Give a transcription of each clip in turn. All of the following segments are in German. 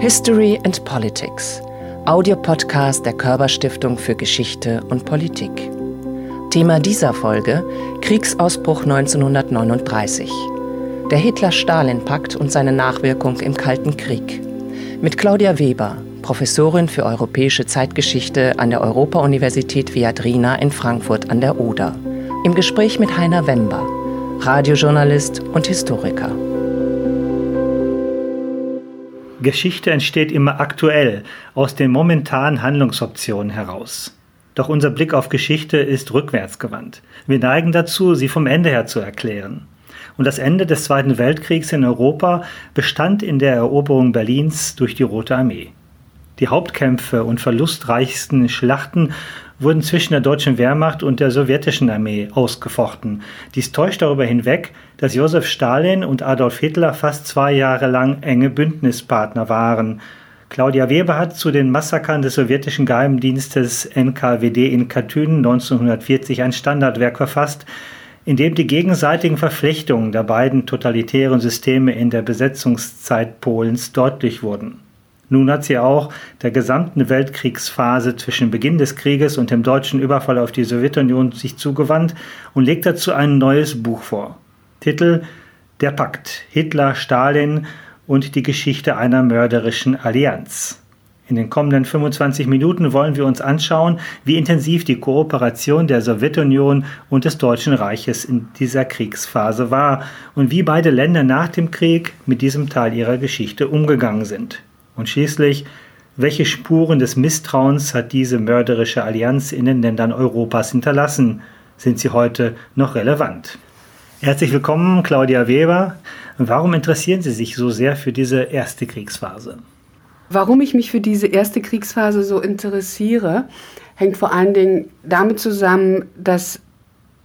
History and Politics, Audiopodcast der Körperstiftung für Geschichte und Politik. Thema dieser Folge Kriegsausbruch 1939. Der Hitler-Stalin-Pakt und seine Nachwirkung im Kalten Krieg. Mit Claudia Weber, Professorin für europäische Zeitgeschichte an der Europa-Universität Viadrina in Frankfurt an der Oder. Im Gespräch mit Heiner Wember, Radiojournalist und Historiker. Geschichte entsteht immer aktuell, aus den momentanen Handlungsoptionen heraus. Doch unser Blick auf Geschichte ist rückwärtsgewandt. Wir neigen dazu, sie vom Ende her zu erklären. Und das Ende des Zweiten Weltkriegs in Europa bestand in der Eroberung Berlins durch die Rote Armee. Die Hauptkämpfe und verlustreichsten Schlachten wurden zwischen der deutschen Wehrmacht und der sowjetischen Armee ausgefochten. Dies täuscht darüber hinweg, dass Josef Stalin und Adolf Hitler fast zwei Jahre lang enge Bündnispartner waren. Claudia Weber hat zu den Massakern des sowjetischen Geheimdienstes NKWD in Katyn 1940 ein Standardwerk verfasst, in dem die gegenseitigen Verflechtungen der beiden totalitären Systeme in der Besetzungszeit Polens deutlich wurden. Nun hat sie auch der gesamten Weltkriegsphase zwischen Beginn des Krieges und dem deutschen Überfall auf die Sowjetunion sich zugewandt und legt dazu ein neues Buch vor. Titel Der Pakt Hitler, Stalin und die Geschichte einer mörderischen Allianz. In den kommenden 25 Minuten wollen wir uns anschauen, wie intensiv die Kooperation der Sowjetunion und des Deutschen Reiches in dieser Kriegsphase war und wie beide Länder nach dem Krieg mit diesem Teil ihrer Geschichte umgegangen sind. Und schließlich, welche Spuren des Misstrauens hat diese mörderische Allianz in den Ländern Europas hinterlassen? Sind sie heute noch relevant? Herzlich willkommen, Claudia Weber. Warum interessieren Sie sich so sehr für diese erste Kriegsphase? Warum ich mich für diese erste Kriegsphase so interessiere, hängt vor allen Dingen damit zusammen, dass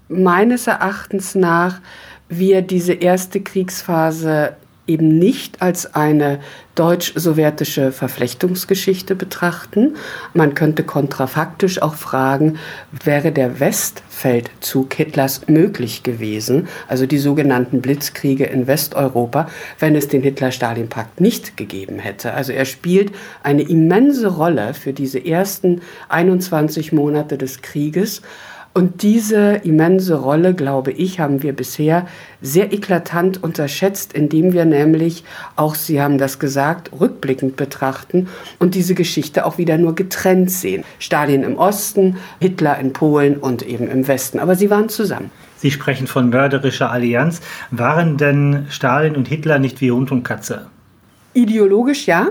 meines Erachtens nach wir diese erste Kriegsphase eben nicht als eine deutsch-sowjetische Verflechtungsgeschichte betrachten. Man könnte kontrafaktisch auch fragen, wäre der Westfeldzug Hitlers möglich gewesen, also die sogenannten Blitzkriege in Westeuropa, wenn es den Hitler-Stalin-Pakt nicht gegeben hätte. Also er spielt eine immense Rolle für diese ersten 21 Monate des Krieges und diese immense Rolle, glaube ich, haben wir bisher sehr eklatant unterschätzt, indem wir nämlich auch, Sie haben das gesagt, rückblickend betrachten und diese Geschichte auch wieder nur getrennt sehen. Stalin im Osten, Hitler in Polen und eben im Westen. Aber sie waren zusammen. Sie sprechen von mörderischer Allianz. Waren denn Stalin und Hitler nicht wie Hund und Katze? Ideologisch ja.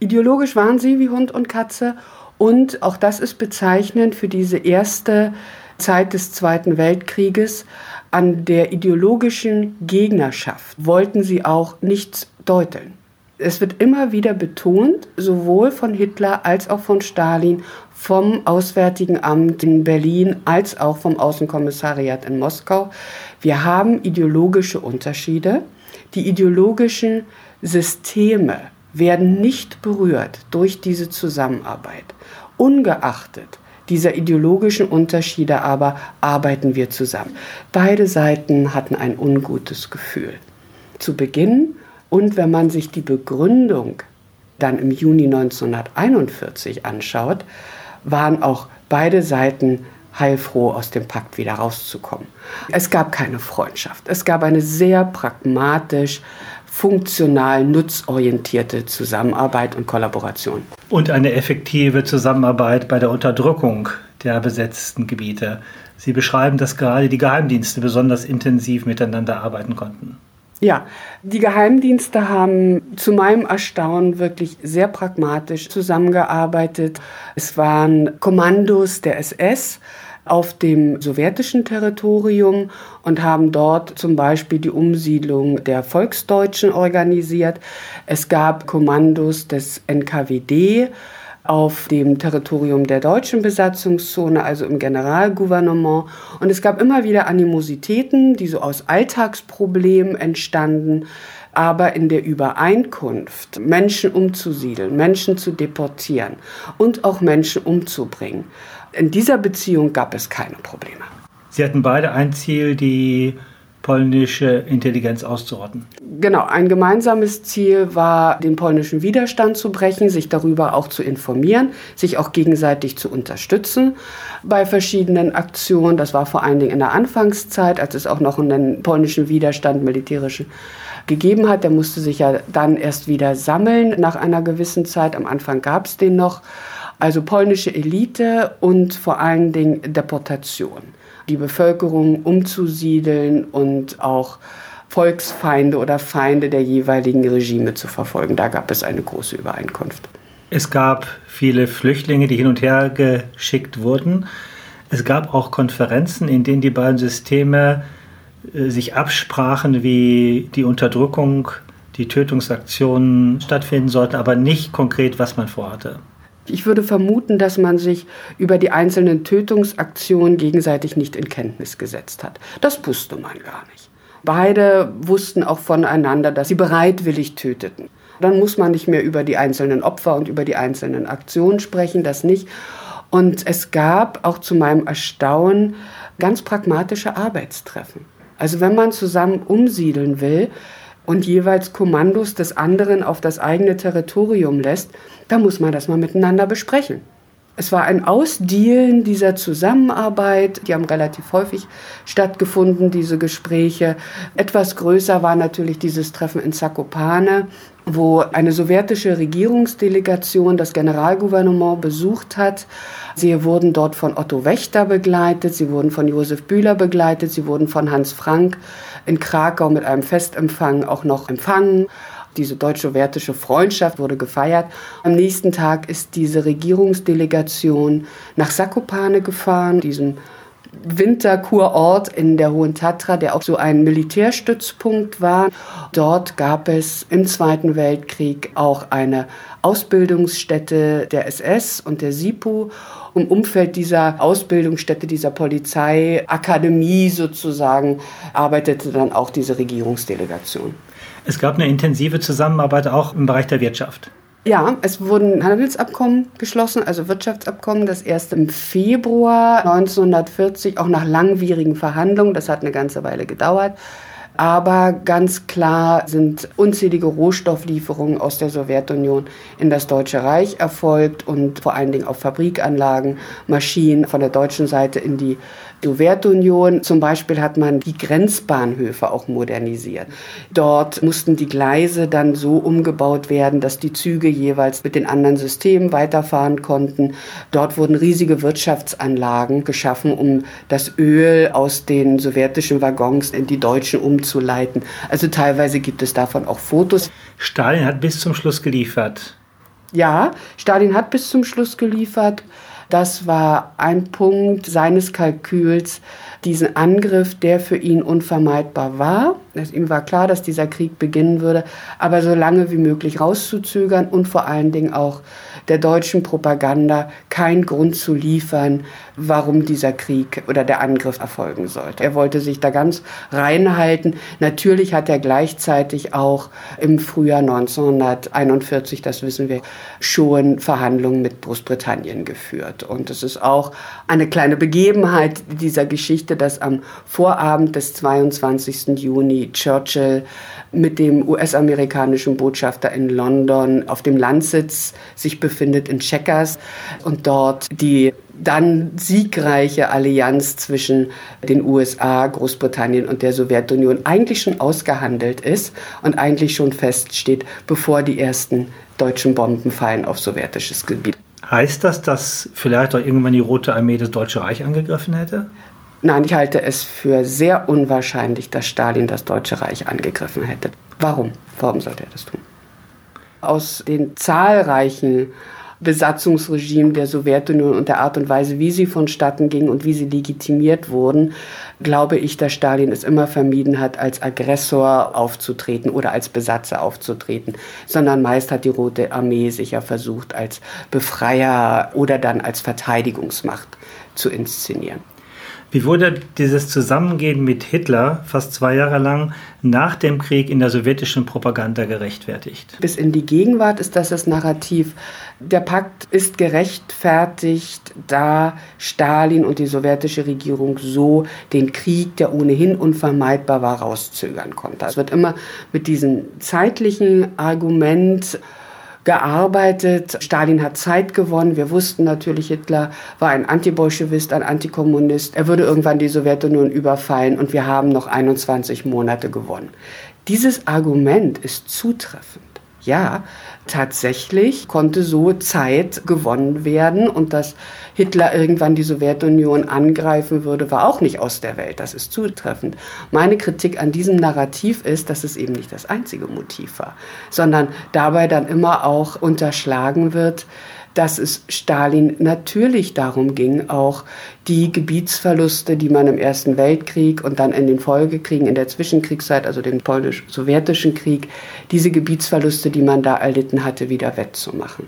Ideologisch waren sie wie Hund und Katze. Und auch das ist bezeichnend für diese erste Zeit des Zweiten Weltkrieges an der ideologischen Gegnerschaft wollten sie auch nichts deuteln. Es wird immer wieder betont, sowohl von Hitler als auch von Stalin, vom Auswärtigen Amt in Berlin als auch vom Außenkommissariat in Moskau, wir haben ideologische Unterschiede. Die ideologischen Systeme werden nicht berührt durch diese Zusammenarbeit. Ungeachtet dieser ideologischen Unterschiede aber arbeiten wir zusammen. Beide Seiten hatten ein ungutes Gefühl. Zu Beginn und wenn man sich die Begründung dann im Juni 1941 anschaut, waren auch beide Seiten heilfroh aus dem Pakt wieder rauszukommen. Es gab keine Freundschaft. Es gab eine sehr pragmatisch funktional nutzorientierte Zusammenarbeit und Kollaboration. Und eine effektive Zusammenarbeit bei der Unterdrückung der besetzten Gebiete. Sie beschreiben, dass gerade die Geheimdienste besonders intensiv miteinander arbeiten konnten. Ja, die Geheimdienste haben zu meinem Erstaunen wirklich sehr pragmatisch zusammengearbeitet. Es waren Kommandos der SS, auf dem sowjetischen Territorium und haben dort zum Beispiel die Umsiedlung der Volksdeutschen organisiert. Es gab Kommandos des NKWD auf dem Territorium der deutschen Besatzungszone, also im Generalgouvernement. Und es gab immer wieder Animositäten, die so aus Alltagsproblemen entstanden aber in der Übereinkunft, Menschen umzusiedeln, Menschen zu deportieren und auch Menschen umzubringen, in dieser Beziehung gab es keine Probleme. Sie hatten beide ein Ziel, die polnische Intelligenz auszurotten. Genau, ein gemeinsames Ziel war, den polnischen Widerstand zu brechen, sich darüber auch zu informieren, sich auch gegenseitig zu unterstützen bei verschiedenen Aktionen. Das war vor allen Dingen in der Anfangszeit, als es auch noch einen polnischen Widerstand militärischen gegeben hat. Der musste sich ja dann erst wieder sammeln nach einer gewissen Zeit. Am Anfang gab es den noch. Also polnische Elite und vor allen Dingen Deportation die Bevölkerung umzusiedeln und auch Volksfeinde oder Feinde der jeweiligen Regime zu verfolgen. Da gab es eine große Übereinkunft. Es gab viele Flüchtlinge, die hin und her geschickt wurden. Es gab auch Konferenzen, in denen die beiden Systeme äh, sich absprachen, wie die Unterdrückung, die Tötungsaktionen stattfinden sollten, aber nicht konkret, was man vorhatte. Ich würde vermuten, dass man sich über die einzelnen Tötungsaktionen gegenseitig nicht in Kenntnis gesetzt hat. Das wusste man gar nicht. Beide wussten auch voneinander, dass sie bereitwillig töteten. Dann muss man nicht mehr über die einzelnen Opfer und über die einzelnen Aktionen sprechen, das nicht. Und es gab auch zu meinem Erstaunen ganz pragmatische Arbeitstreffen. Also wenn man zusammen umsiedeln will, und jeweils Kommandos des anderen auf das eigene Territorium lässt, da muss man das mal miteinander besprechen. Es war ein Ausdealen dieser Zusammenarbeit. Die haben relativ häufig stattgefunden, diese Gespräche. Etwas größer war natürlich dieses Treffen in Zakopane, wo eine sowjetische Regierungsdelegation das Generalgouvernement besucht hat. Sie wurden dort von Otto Wächter begleitet, sie wurden von Josef Bühler begleitet, sie wurden von Hans Frank in Krakau mit einem Festempfang auch noch empfangen. Diese deutsch-sowjetische Freundschaft wurde gefeiert. Am nächsten Tag ist diese Regierungsdelegation nach Sakopane gefahren, diesem Winterkurort in der Hohen Tatra, der auch so ein Militärstützpunkt war. Dort gab es im Zweiten Weltkrieg auch eine Ausbildungsstätte der SS und der SIPU. Im Umfeld dieser Ausbildungsstätte, dieser Polizeiakademie sozusagen, arbeitete dann auch diese Regierungsdelegation. Es gab eine intensive Zusammenarbeit auch im Bereich der Wirtschaft. Ja, es wurden Handelsabkommen geschlossen, also Wirtschaftsabkommen, das erst im Februar 1940, auch nach langwierigen Verhandlungen, das hat eine ganze Weile gedauert, aber ganz klar sind unzählige Rohstofflieferungen aus der Sowjetunion in das Deutsche Reich erfolgt und vor allen Dingen auf Fabrikanlagen, Maschinen von der deutschen Seite in die Sowjetunion. Zum Beispiel hat man die Grenzbahnhöfe auch modernisiert. Dort mussten die Gleise dann so umgebaut werden, dass die Züge jeweils mit den anderen Systemen weiterfahren konnten. Dort wurden riesige Wirtschaftsanlagen geschaffen, um das Öl aus den sowjetischen Waggons in die deutschen umzuleiten. Also teilweise gibt es davon auch Fotos. Stalin hat bis zum Schluss geliefert. Ja, Stalin hat bis zum Schluss geliefert. Das war ein Punkt seines Kalküls, diesen Angriff, der für ihn unvermeidbar war. Ihm war klar, dass dieser Krieg beginnen würde, aber so lange wie möglich rauszuzögern und vor allen Dingen auch der deutschen Propaganda keinen Grund zu liefern, warum dieser Krieg oder der Angriff erfolgen sollte. Er wollte sich da ganz reinhalten. Natürlich hat er gleichzeitig auch im Frühjahr 1941, das wissen wir, schon Verhandlungen mit Großbritannien geführt. Und es ist auch eine kleine Begebenheit dieser Geschichte, dass am Vorabend des 22. Juni Churchill mit dem US-amerikanischen Botschafter in London auf dem Landsitz sich befindet in Checkers und dort die dann siegreiche Allianz zwischen den USA, Großbritannien und der Sowjetunion eigentlich schon ausgehandelt ist und eigentlich schon feststeht, bevor die ersten deutschen Bomben fallen auf sowjetisches Gebiet. Heißt das, dass vielleicht auch irgendwann die Rote Armee das Deutsche Reich angegriffen hätte? Nein, ich halte es für sehr unwahrscheinlich, dass Stalin das Deutsche Reich angegriffen hätte. Warum? Warum sollte er das tun? Aus den zahlreichen Besatzungsregimen der Sowjetunion und der Art und Weise, wie sie vonstatten gingen und wie sie legitimiert wurden, glaube ich, dass Stalin es immer vermieden hat, als Aggressor aufzutreten oder als Besatzer aufzutreten, sondern meist hat die Rote Armee sich ja versucht, als Befreier oder dann als Verteidigungsmacht zu inszenieren. Wie wurde dieses Zusammengehen mit Hitler fast zwei Jahre lang nach dem Krieg in der sowjetischen Propaganda gerechtfertigt? Bis in die Gegenwart ist das das Narrativ. Der Pakt ist gerechtfertigt, da Stalin und die sowjetische Regierung so den Krieg, der ohnehin unvermeidbar war, rauszögern konnte. Es wird immer mit diesem zeitlichen Argument gearbeitet. Stalin hat Zeit gewonnen. Wir wussten natürlich, Hitler war ein Antibolschewist, ein Antikommunist. Er würde irgendwann die Sowjetunion überfallen und wir haben noch 21 Monate gewonnen. Dieses Argument ist zutreffend ja, tatsächlich konnte so Zeit gewonnen werden und dass Hitler irgendwann die Sowjetunion angreifen würde, war auch nicht aus der Welt. Das ist zutreffend. Meine Kritik an diesem Narrativ ist, dass es eben nicht das einzige Motiv war, sondern dabei dann immer auch unterschlagen wird, dass es Stalin natürlich darum ging, auch die Gebietsverluste, die man im Ersten Weltkrieg und dann in den Folgekriegen in der Zwischenkriegszeit, also dem polnisch-sowjetischen Krieg, diese Gebietsverluste, die man da erlitten hatte, wieder wettzumachen.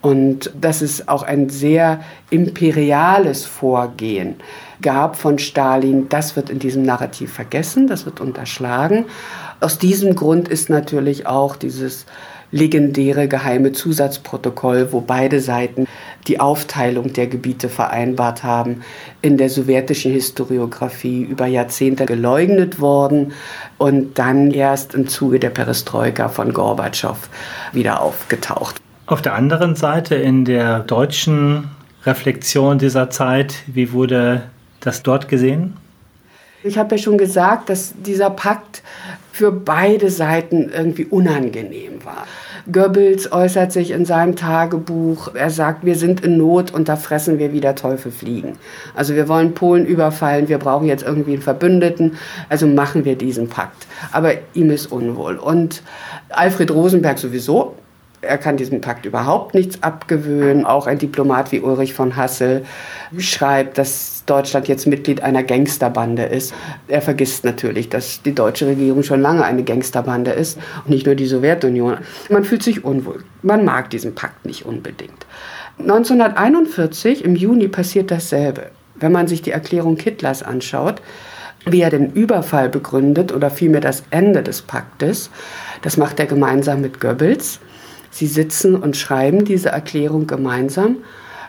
Und dass es auch ein sehr imperiales Vorgehen gab von Stalin, das wird in diesem Narrativ vergessen, das wird unterschlagen. Aus diesem Grund ist natürlich auch dieses legendäre geheime Zusatzprotokoll, wo beide Seiten die Aufteilung der Gebiete vereinbart haben, in der sowjetischen Historiographie über Jahrzehnte geleugnet worden und dann erst im Zuge der Perestroika von Gorbatschow wieder aufgetaucht. Auf der anderen Seite in der deutschen Reflexion dieser Zeit, wie wurde das dort gesehen? Ich habe ja schon gesagt, dass dieser Pakt für beide Seiten irgendwie unangenehm war. Goebbels äußert sich in seinem Tagebuch, er sagt, wir sind in Not und da fressen wir wie der Teufel fliegen. Also wir wollen Polen überfallen, wir brauchen jetzt irgendwie einen Verbündeten, also machen wir diesen Pakt. Aber ihm ist unwohl. Und Alfred Rosenberg sowieso, er kann diesem Pakt überhaupt nichts abgewöhnen. Auch ein Diplomat wie Ulrich von Hassel schreibt, dass Deutschland jetzt Mitglied einer Gangsterbande ist. Er vergisst natürlich, dass die deutsche Regierung schon lange eine Gangsterbande ist und nicht nur die Sowjetunion. Man fühlt sich unwohl. Man mag diesen Pakt nicht unbedingt. 1941 im Juni passiert dasselbe. Wenn man sich die Erklärung Hitlers anschaut, wie er den Überfall begründet oder vielmehr das Ende des Paktes, das macht er gemeinsam mit Goebbels. Sie sitzen und schreiben diese Erklärung gemeinsam,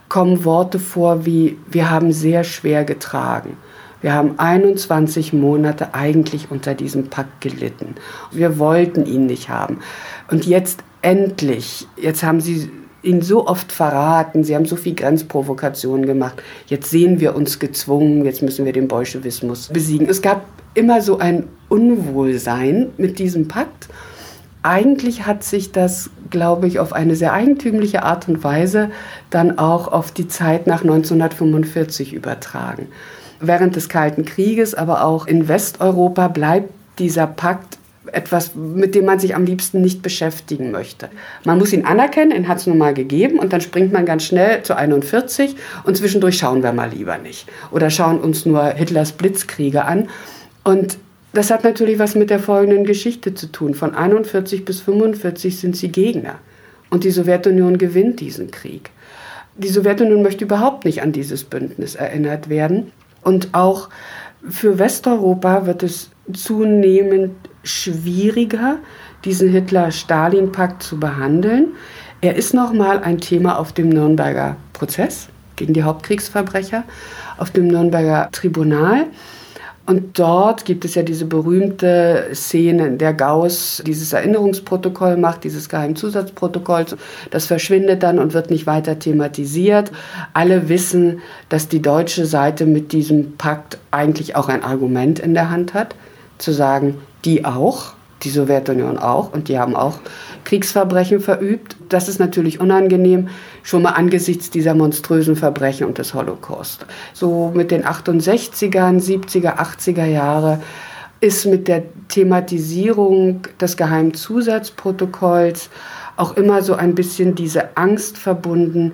kommen Worte vor wie, wir haben sehr schwer getragen. Wir haben 21 Monate eigentlich unter diesem Pakt gelitten. Wir wollten ihn nicht haben. Und jetzt endlich, jetzt haben sie ihn so oft verraten, sie haben so viel Grenzprovokationen gemacht. Jetzt sehen wir uns gezwungen, jetzt müssen wir den Bolschewismus besiegen. Es gab immer so ein Unwohlsein mit diesem Pakt eigentlich hat sich das, glaube ich, auf eine sehr eigentümliche Art und Weise dann auch auf die Zeit nach 1945 übertragen. Während des Kalten Krieges, aber auch in Westeuropa bleibt dieser Pakt etwas, mit dem man sich am liebsten nicht beschäftigen möchte. Man muss ihn anerkennen, ihn hat es nun mal gegeben und dann springt man ganz schnell zu 41 und zwischendurch schauen wir mal lieber nicht oder schauen uns nur Hitlers Blitzkriege an. Und das hat natürlich was mit der folgenden Geschichte zu tun. Von 41 bis 45 sind sie Gegner. Und die Sowjetunion gewinnt diesen Krieg. Die Sowjetunion möchte überhaupt nicht an dieses Bündnis erinnert werden. Und auch für Westeuropa wird es zunehmend schwieriger, diesen Hitler-Stalin-Pakt zu behandeln. Er ist nochmal ein Thema auf dem Nürnberger Prozess gegen die Hauptkriegsverbrecher, auf dem Nürnberger Tribunal. Und dort gibt es ja diese berühmte Szene, in der Gauss dieses Erinnerungsprotokoll macht, dieses Geheimzusatzprotokoll. Das verschwindet dann und wird nicht weiter thematisiert. Alle wissen, dass die deutsche Seite mit diesem Pakt eigentlich auch ein Argument in der Hand hat, zu sagen, die auch, die Sowjetunion auch, und die haben auch Kriegsverbrechen verübt. Das ist natürlich unangenehm schon mal angesichts dieser monströsen Verbrechen und des Holocaust. So mit den 68ern, 70er, 80er Jahre ist mit der Thematisierung des Geheimzusatzprotokolls auch immer so ein bisschen diese Angst verbunden,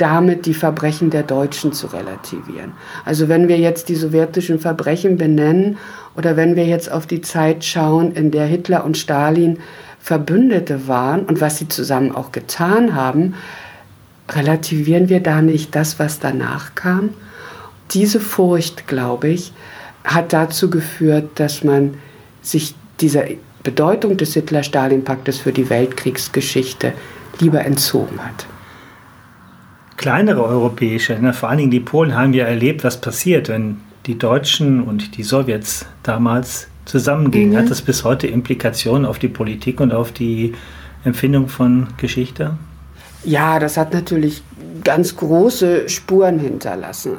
damit die Verbrechen der Deutschen zu relativieren. Also wenn wir jetzt die sowjetischen Verbrechen benennen oder wenn wir jetzt auf die Zeit schauen, in der Hitler und Stalin Verbündete waren und was sie zusammen auch getan haben, relativieren wir da nicht das, was danach kam? diese Furcht, glaube ich, hat dazu geführt, dass man sich dieser Bedeutung des Hitler-Stalin-Paktes für die Weltkriegsgeschichte lieber entzogen hat. Kleinere europäische Länder, vor allen Dingen die Polen, haben ja erlebt, was passiert, wenn die Deutschen und die Sowjets damals zusammengingen. Mhm. Hat das bis heute Implikationen auf die Politik und auf die Empfindung von Geschichte? Ja, das hat natürlich ganz große Spuren hinterlassen.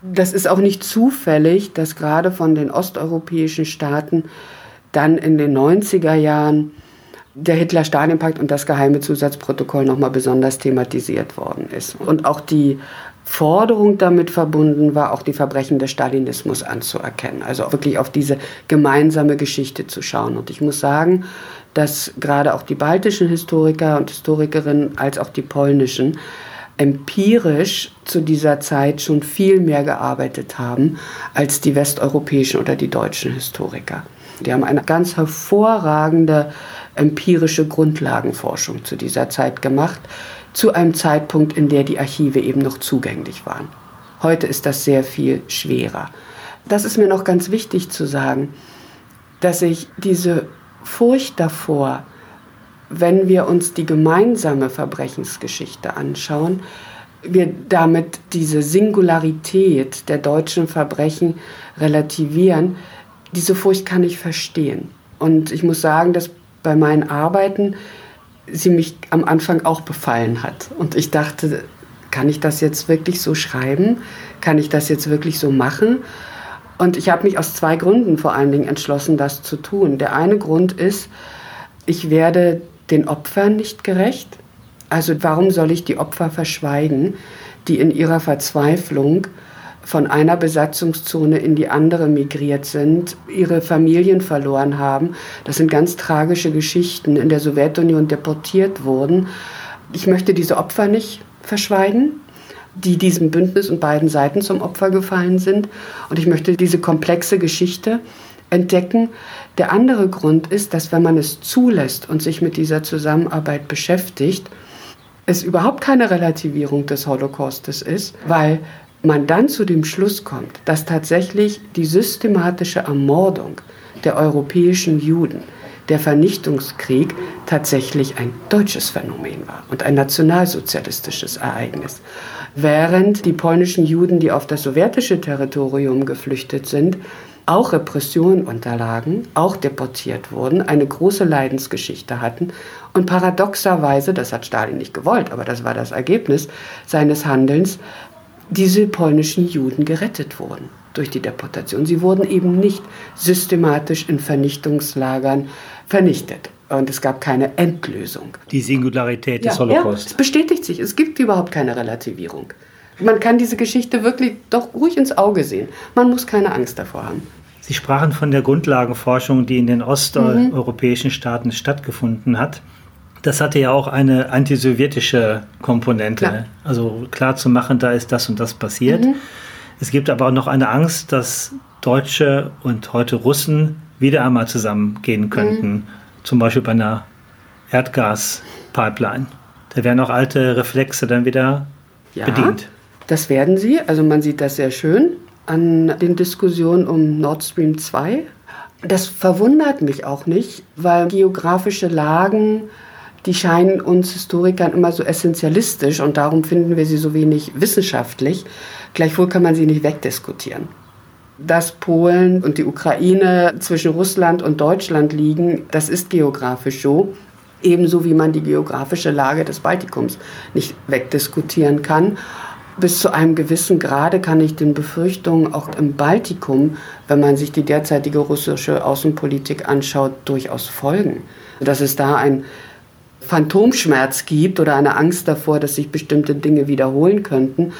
Das ist auch nicht zufällig, dass gerade von den osteuropäischen Staaten dann in den 90er Jahren der Hitler-Stalin-Pakt und das geheime Zusatzprotokoll nochmal besonders thematisiert worden ist. Und auch die Forderung damit verbunden war, auch die Verbrechen des Stalinismus anzuerkennen. Also wirklich auf diese gemeinsame Geschichte zu schauen. Und ich muss sagen, dass gerade auch die baltischen Historiker und Historikerinnen als auch die polnischen empirisch zu dieser Zeit schon viel mehr gearbeitet haben als die westeuropäischen oder die deutschen Historiker. Die haben eine ganz hervorragende empirische Grundlagenforschung zu dieser Zeit gemacht, zu einem Zeitpunkt, in der die Archive eben noch zugänglich waren. Heute ist das sehr viel schwerer. Das ist mir noch ganz wichtig zu sagen, dass ich diese Furcht davor, wenn wir uns die gemeinsame Verbrechensgeschichte anschauen, wir damit diese Singularität der deutschen Verbrechen relativieren, diese Furcht kann ich verstehen. Und ich muss sagen, dass bei meinen Arbeiten sie mich am Anfang auch befallen hat. Und ich dachte, kann ich das jetzt wirklich so schreiben? Kann ich das jetzt wirklich so machen? Und ich habe mich aus zwei Gründen vor allen Dingen entschlossen, das zu tun. Der eine Grund ist, ich werde den Opfern nicht gerecht. Also warum soll ich die Opfer verschweigen, die in ihrer Verzweiflung von einer Besatzungszone in die andere migriert sind, ihre Familien verloren haben. Das sind ganz tragische Geschichten, in der Sowjetunion deportiert wurden. Ich möchte diese Opfer nicht verschweigen, die diesem Bündnis und beiden Seiten zum Opfer gefallen sind. Und ich möchte diese komplexe Geschichte entdecken. Der andere Grund ist, dass wenn man es zulässt und sich mit dieser Zusammenarbeit beschäftigt, es überhaupt keine Relativierung des Holocaustes ist, weil man dann zu dem Schluss kommt, dass tatsächlich die systematische Ermordung der europäischen Juden, der Vernichtungskrieg tatsächlich ein deutsches Phänomen war und ein nationalsozialistisches Ereignis. Während die polnischen Juden, die auf das sowjetische Territorium geflüchtet sind, auch Repressionen unterlagen, auch deportiert wurden, eine große Leidensgeschichte hatten und paradoxerweise, das hat Stalin nicht gewollt, aber das war das Ergebnis seines Handelns, diese polnischen Juden gerettet wurden durch die Deportation. Sie wurden eben nicht systematisch in Vernichtungslagern vernichtet. Und es gab keine Endlösung. Die Singularität des ja, Holocaust. Ja, es bestätigt sich. Es gibt überhaupt keine Relativierung. Man kann diese Geschichte wirklich doch ruhig ins Auge sehen. Man muss keine Angst davor haben. Sie sprachen von der Grundlagenforschung, die in den osteuropäischen Staaten stattgefunden hat. Das hatte ja auch eine antisowjetische Komponente. Klar. Also klar zu machen, da ist das und das passiert. Mhm. Es gibt aber auch noch eine Angst, dass Deutsche und heute Russen wieder einmal zusammengehen könnten. Mhm. Zum Beispiel bei einer Erdgaspipeline. Da werden auch alte Reflexe dann wieder ja, bedient. Das werden sie. Also man sieht das sehr schön an den Diskussionen um Nord Stream 2. Das verwundert mich auch nicht, weil geografische Lagen die scheinen uns Historikern immer so essentialistisch und darum finden wir sie so wenig wissenschaftlich. Gleichwohl kann man sie nicht wegdiskutieren. Dass Polen und die Ukraine zwischen Russland und Deutschland liegen, das ist geografisch so. Ebenso wie man die geografische Lage des Baltikums nicht wegdiskutieren kann. Bis zu einem gewissen Grade kann ich den Befürchtungen auch im Baltikum, wenn man sich die derzeitige russische Außenpolitik anschaut, durchaus folgen. Dass es da ein Phantomschmerz gibt oder eine Angst davor, dass sich bestimmte Dinge wiederholen könnten,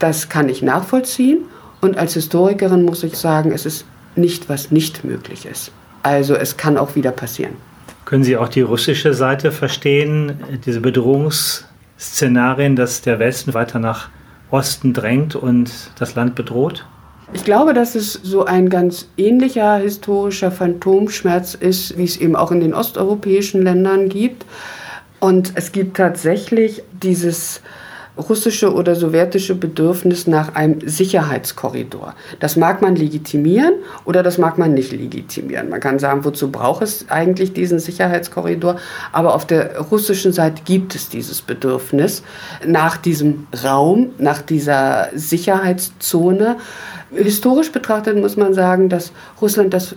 das kann ich nachvollziehen. Und als Historikerin muss ich sagen, es ist nicht, was nicht möglich ist. Also es kann auch wieder passieren. Können Sie auch die russische Seite verstehen, diese Bedrohungsszenarien, dass der Westen weiter nach Osten drängt und das Land bedroht? Ich glaube, dass es so ein ganz ähnlicher historischer Phantomschmerz ist, wie es eben auch in den osteuropäischen Ländern gibt. Und es gibt tatsächlich dieses russische oder sowjetische Bedürfnis nach einem Sicherheitskorridor. Das mag man legitimieren oder das mag man nicht legitimieren. Man kann sagen, wozu braucht es eigentlich diesen Sicherheitskorridor? Aber auf der russischen Seite gibt es dieses Bedürfnis nach diesem Raum, nach dieser Sicherheitszone. Historisch betrachtet muss man sagen, dass Russland das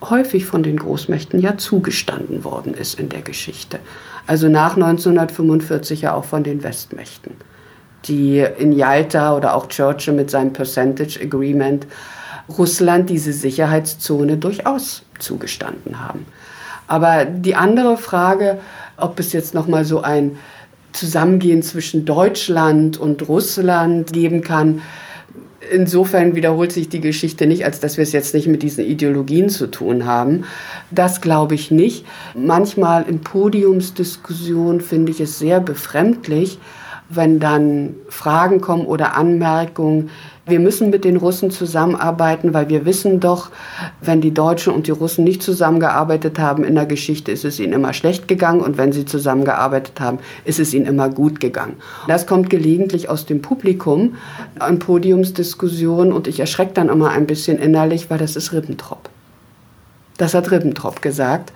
häufig von den Großmächten ja zugestanden worden ist in der Geschichte. Also nach 1945 ja auch von den Westmächten, die in Yalta oder auch Churchill mit seinem Percentage Agreement Russland diese Sicherheitszone durchaus zugestanden haben. Aber die andere Frage, ob es jetzt noch mal so ein Zusammengehen zwischen Deutschland und Russland geben kann, insofern wiederholt sich die Geschichte nicht, als dass wir es jetzt nicht mit diesen Ideologien zu tun haben. Das glaube ich nicht. Manchmal in Podiumsdiskussionen finde ich es sehr befremdlich, wenn dann Fragen kommen oder Anmerkungen, wir müssen mit den Russen zusammenarbeiten, weil wir wissen doch, wenn die Deutschen und die Russen nicht zusammengearbeitet haben in der Geschichte, ist es ihnen immer schlecht gegangen und wenn sie zusammengearbeitet haben, ist es ihnen immer gut gegangen. Das kommt gelegentlich aus dem Publikum an Podiumsdiskussionen und ich erschrecke dann immer ein bisschen innerlich, weil das ist Ribbentrop. Das hat Ribbentrop gesagt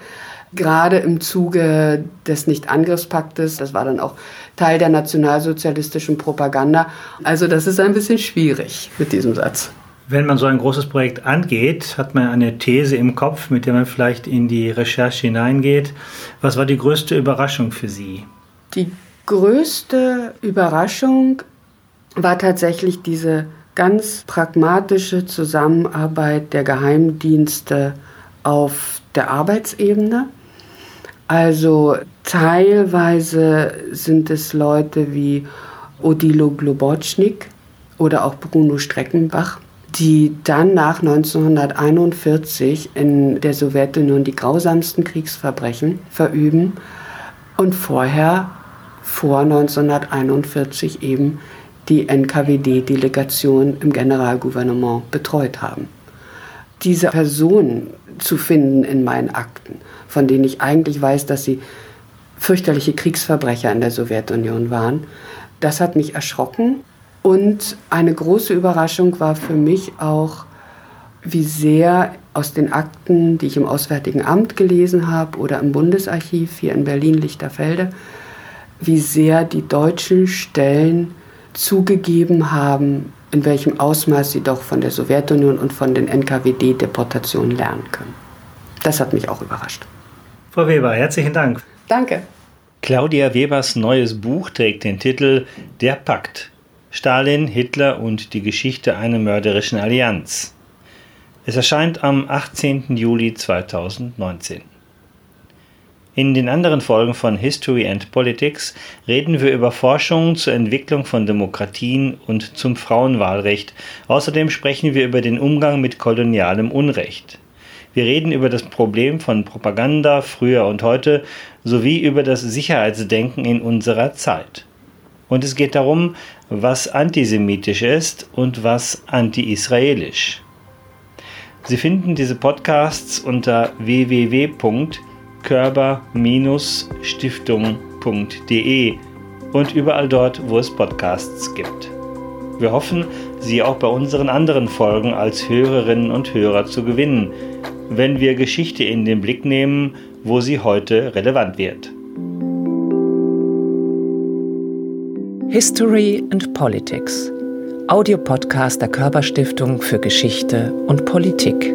gerade im Zuge des Nichtangriffspaktes. Das war dann auch Teil der nationalsozialistischen Propaganda. Also das ist ein bisschen schwierig mit diesem Satz. Wenn man so ein großes Projekt angeht, hat man eine These im Kopf, mit der man vielleicht in die Recherche hineingeht. Was war die größte Überraschung für Sie? Die größte Überraschung war tatsächlich diese ganz pragmatische Zusammenarbeit der Geheimdienste auf der Arbeitsebene. Also teilweise sind es Leute wie Odilo Globotschnik oder auch Bruno Streckenbach, die dann nach 1941 in der Sowjetunion die grausamsten Kriegsverbrechen verüben und vorher vor 1941 eben die NKWD-Delegation im Generalgouvernement betreut haben. Diese Personen zu finden in meinen Akten von denen ich eigentlich weiß, dass sie fürchterliche Kriegsverbrecher in der Sowjetunion waren. Das hat mich erschrocken. Und eine große Überraschung war für mich auch, wie sehr aus den Akten, die ich im Auswärtigen Amt gelesen habe oder im Bundesarchiv hier in Berlin-Lichterfelde, wie sehr die deutschen Stellen zugegeben haben, in welchem Ausmaß sie doch von der Sowjetunion und von den NKWD-Deportationen lernen können. Das hat mich auch überrascht. Frau Weber, herzlichen Dank. Danke. Claudia Webers neues Buch trägt den Titel Der Pakt. Stalin, Hitler und die Geschichte einer mörderischen Allianz. Es erscheint am 18. Juli 2019. In den anderen Folgen von History and Politics reden wir über Forschung zur Entwicklung von Demokratien und zum Frauenwahlrecht. Außerdem sprechen wir über den Umgang mit kolonialem Unrecht. Wir reden über das Problem von Propaganda früher und heute sowie über das Sicherheitsdenken in unserer Zeit. Und es geht darum, was antisemitisch ist und was anti-israelisch. Sie finden diese Podcasts unter www.körper-stiftung.de und überall dort, wo es Podcasts gibt. Wir hoffen, Sie auch bei unseren anderen Folgen als Hörerinnen und Hörer zu gewinnen wenn wir Geschichte in den Blick nehmen, wo sie heute relevant wird. History and Politics. Audiopodcast der Körperstiftung für Geschichte und Politik.